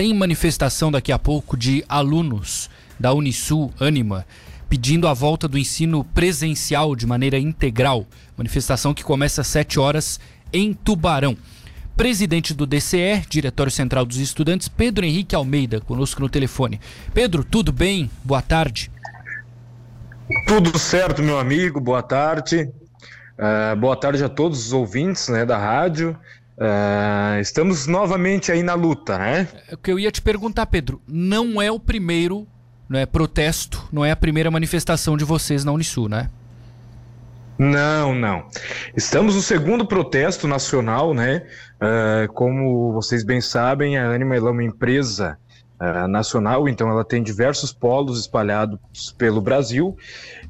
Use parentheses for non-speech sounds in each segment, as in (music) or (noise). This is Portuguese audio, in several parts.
tem manifestação daqui a pouco de alunos da Unisul, Anima, pedindo a volta do ensino presencial de maneira integral. Manifestação que começa às 7 horas em Tubarão. Presidente do DCE, Diretório Central dos Estudantes, Pedro Henrique Almeida, conosco no telefone. Pedro, tudo bem? Boa tarde. Tudo certo, meu amigo, boa tarde. Uh, boa tarde a todos os ouvintes né, da rádio. Uh, estamos novamente aí na luta, né? É o que eu ia te perguntar, Pedro. Não é o primeiro né, protesto, não é a primeira manifestação de vocês na Unisul, né? Não, não. Estamos no segundo protesto nacional, né? Uh, como vocês bem sabem, a Anima é uma empresa uh, nacional, então ela tem diversos polos espalhados pelo Brasil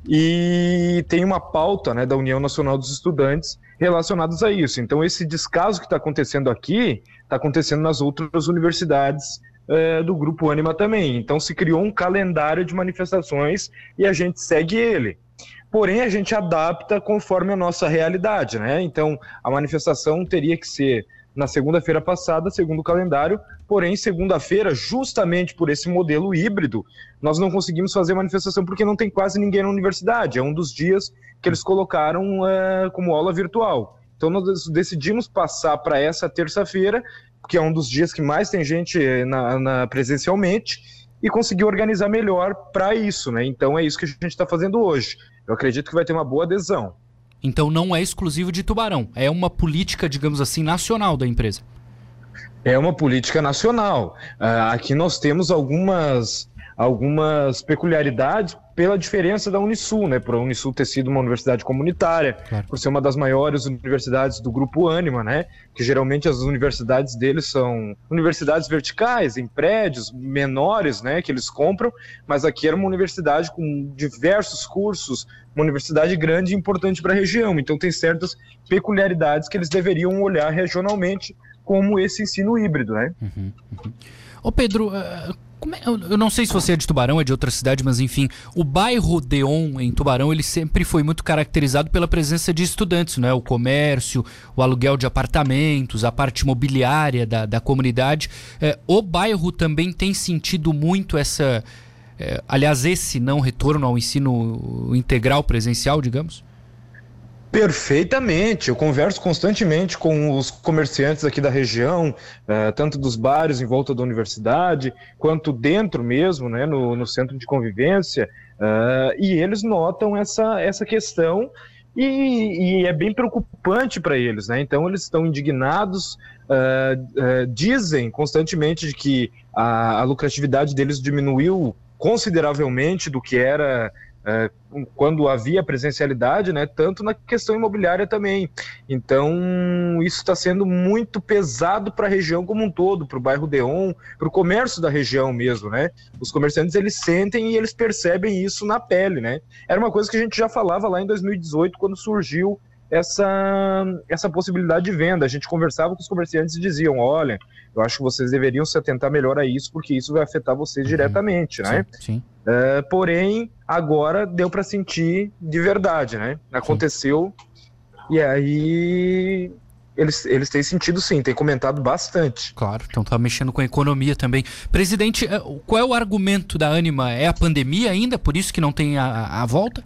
e tem uma pauta né, da União Nacional dos Estudantes relacionados a isso. Então, esse descaso que está acontecendo aqui está acontecendo nas outras universidades é, do Grupo Anima também. Então, se criou um calendário de manifestações e a gente segue ele. Porém, a gente adapta conforme a nossa realidade, né? Então, a manifestação teria que ser na segunda-feira passada, segundo o calendário, porém, segunda-feira, justamente por esse modelo híbrido, nós não conseguimos fazer manifestação porque não tem quase ninguém na universidade. É um dos dias que eles colocaram é, como aula virtual. Então, nós decidimos passar para essa terça-feira, que é um dos dias que mais tem gente eh, na, na presencialmente, e conseguir organizar melhor para isso, né? Então, é isso que a gente está fazendo hoje. Eu acredito que vai ter uma boa adesão. Então não é exclusivo de Tubarão, é uma política, digamos assim, nacional da empresa. É uma política nacional. Uh, aqui nós temos algumas algumas peculiaridades pela diferença da Unisul, né? Por a Unisul ter sido uma universidade comunitária, claro. por ser uma das maiores universidades do grupo Anima, né? Que geralmente as universidades deles são universidades verticais, em prédios menores, né? Que eles compram, mas aqui era uma universidade com diversos cursos, uma universidade grande e importante para a região. Então tem certas peculiaridades que eles deveriam olhar regionalmente, como esse ensino híbrido, né? Uhum, uhum. Ô Pedro, uh é, eu não sei se você é de Tubarão, é de outra cidade, mas enfim, o bairro Deon em Tubarão, ele sempre foi muito caracterizado pela presença de estudantes, né? O comércio, o aluguel de apartamentos, a parte imobiliária da, da comunidade. É, o bairro também tem sentido muito essa. É, aliás, esse não retorno ao ensino integral presencial, digamos? Perfeitamente. Eu converso constantemente com os comerciantes aqui da região, uh, tanto dos bares em volta da universidade, quanto dentro mesmo, né, no, no centro de convivência, uh, e eles notam essa, essa questão e, e é bem preocupante para eles, né? Então eles estão indignados, uh, dizem constantemente de que a, a lucratividade deles diminuiu consideravelmente do que era é, quando havia presencialidade, né, tanto na questão imobiliária também. Então, isso está sendo muito pesado para a região como um todo, para o bairro Deon, para o comércio da região mesmo, né? Os comerciantes eles sentem e eles percebem isso na pele, né? Era uma coisa que a gente já falava lá em 2018 quando surgiu essa, essa possibilidade de venda. A gente conversava com os comerciantes e diziam: olha, eu acho que vocês deveriam se atentar melhor a isso, porque isso vai afetar vocês uhum. diretamente, né? Sim. sim. Uh, porém, agora deu para sentir de verdade, né? Aconteceu sim. e aí eles, eles têm sentido sim, têm comentado bastante. Claro, então tá mexendo com a economia também. Presidente, eh, qual é o argumento da Anima? É a pandemia ainda, por isso que não tem a, a volta?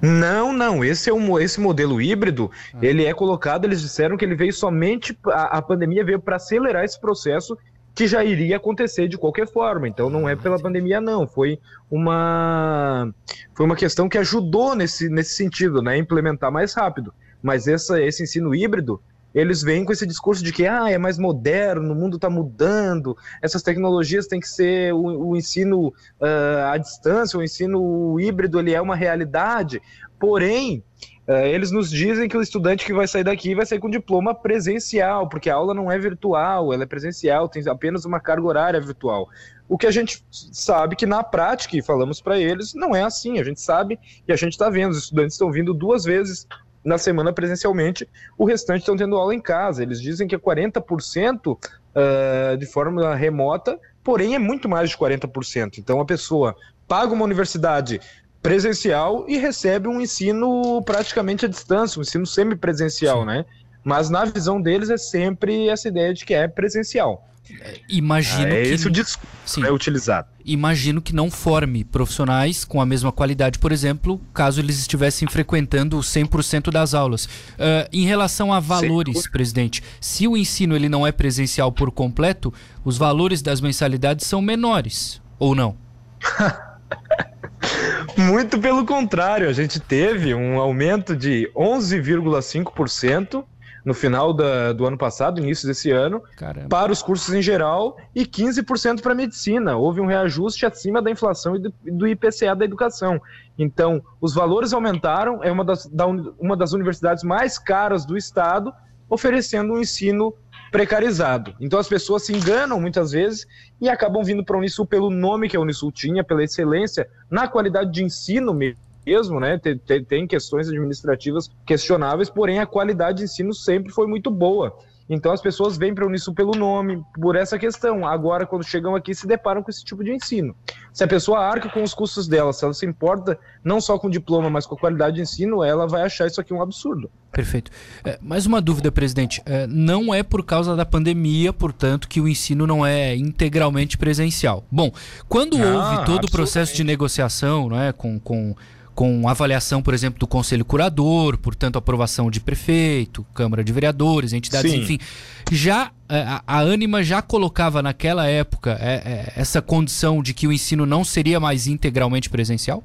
Não, não. Esse é um, esse modelo híbrido, ah. ele é colocado. Eles disseram que ele veio somente a, a pandemia veio para acelerar esse processo que já iria acontecer de qualquer forma. Então não é pela pandemia não, foi uma foi uma questão que ajudou nesse, nesse sentido, né, implementar mais rápido. Mas essa, esse ensino híbrido eles vêm com esse discurso de que ah, é mais moderno, o mundo está mudando, essas tecnologias têm que ser o, o ensino uh, à distância, o ensino híbrido ele é uma realidade. Porém, uh, eles nos dizem que o estudante que vai sair daqui vai sair com diploma presencial, porque a aula não é virtual, ela é presencial, tem apenas uma carga horária virtual. O que a gente sabe que na prática, e falamos para eles, não é assim. A gente sabe e a gente está vendo, os estudantes estão vindo duas vezes na semana presencialmente, o restante estão tendo aula em casa. Eles dizem que é 40% uh, ah, de forma remota, porém é muito mais de 40%. Então a pessoa paga uma universidade presencial e recebe um ensino praticamente à distância, um ensino semipresencial, né? Mas na visão deles é sempre essa ideia de que é presencial. Imagino é que esse o discurso é utilizado. imagino que não forme profissionais com a mesma qualidade, por exemplo, caso eles estivessem frequentando 100% das aulas. Ah, em relação a valores, presidente, se o ensino ele não é presencial por completo, os valores das mensalidades são menores, ou não? (laughs) Muito pelo contrário, a gente teve um aumento de 11,5% no final da- do ano passado, início desse ano, Caramba. para os cursos em geral e 15% para medicina. Houve um reajuste acima da inflação e do, do IPCA da educação. Então, os valores aumentaram, é uma das, da uma das universidades mais caras do estado, oferecendo um ensino precarizado. Então, as pessoas se enganam muitas vezes e acabam vindo para a Unisul pelo nome que a Unisul tinha, pela excelência na qualidade de ensino me- mesmo, né? Tem, tem- tem questões administrativas questionáveis, porém a qualidade de ensino sempre foi muito boa. Então as pessoas vêm para a Unisul pelo nome, por essa questão. Agora, quando chegam aqui, se deparam com esse tipo de ensino. Se a pessoa arca com os custos dela, se ela se importa não só com o diploma, mas com a qualidade de ensino, ela vai achar isso aqui um absurdo. Perfeito. É, mais uma dúvida, presidente. É, não é por causa da pandemia, portanto, que o ensino não é integralmente presencial. Bom, quando Ah, houve todo o processo de negociação, né, com, com, com avaliação, por exemplo, do Conselho Curador, portanto, aprovação de prefeito, Câmara de Vereadores, entidades, Sim. enfim, já é, a, a Anima já colocava naquela época é, é, essa condição de que o ensino não seria mais integralmente presencial?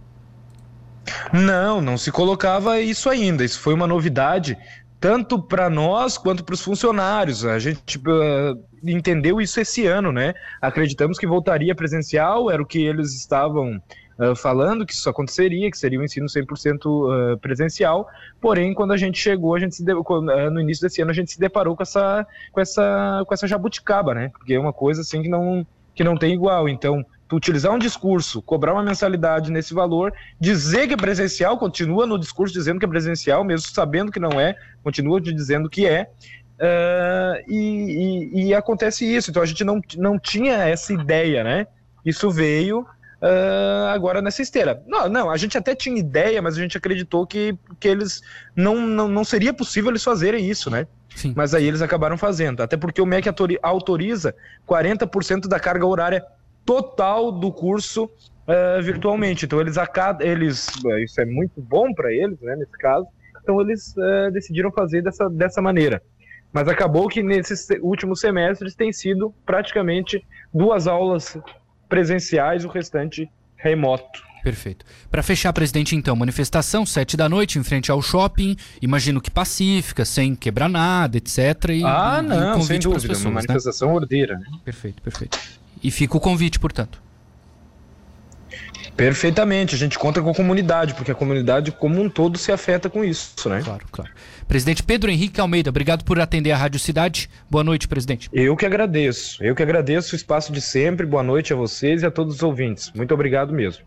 Não, não se colocava isso ainda. Isso foi uma novidade, tanto para nós quanto para os funcionários. A gente eh, entendeu isso esse ano, né? Acreditamos que voltaria presencial, era o que eles estavam eh, falando, que isso aconteceria, que seria um ensino 100% eh, presencial. Porém, quando a gente chegou, a gente de- eh, no início desse ano, a gente se deparou com essa, com essa, com essa jabuticaba, né? Porque é uma coisa assim que não, que não tem igual. Então, tu utilizar um discurso, cobrar uma mensalidade nesse valor, dizer que é presencial, continua no discurso dizendo que é presencial, mesmo sabendo que não é, continua dizendo que é, ah, e, e- e acontece isso. Então a gente não, não tinha essa ideia, né? Isso veio ah, agora nessa esteira. Não, não, a gente até tinha ideia, mas a gente acreditou que, que eles não, não, não seria possível eles fazerem isso, né? Sim. Mas aí eles acabaram fazendo. Até porque o MEC autori- autoriza 40% da carga horária total do curso eh, virtualmente. Então eles acabam, eles, eh, isso é muito bom para eles, né, nesse caso. Então eles eh, decidiram fazer dessa, dessa maneira. Mas acabou que nesses se- últimos semestres tem sido praticamente duas aulas presenciais, o restante remoto. Perfeito. Para fechar, presidente, então, manifestação, sete da noite, em frente ao shopping, imagino que pacífica, sem quebrar nada, etc. E, ah, e- e não, sem convite pras dúvida, pessoas, uma né? manifestação ordeira. né? Perfeito, perfeito. E fica o convite, portanto. Perfeitamente, a gente conta com a comunidade, porque a comunidade como um todo se afeta com isso, né? Claro, claro. Presidente Pedro Henrique Almeida, obrigado por atender a Rádio Cidade. Boa noite, presidente. Eu que agradeço, eu que agradeço o espaço de sempre. Boa noite a vocês e a todos os ouvintes. Muito obrigado mesmo.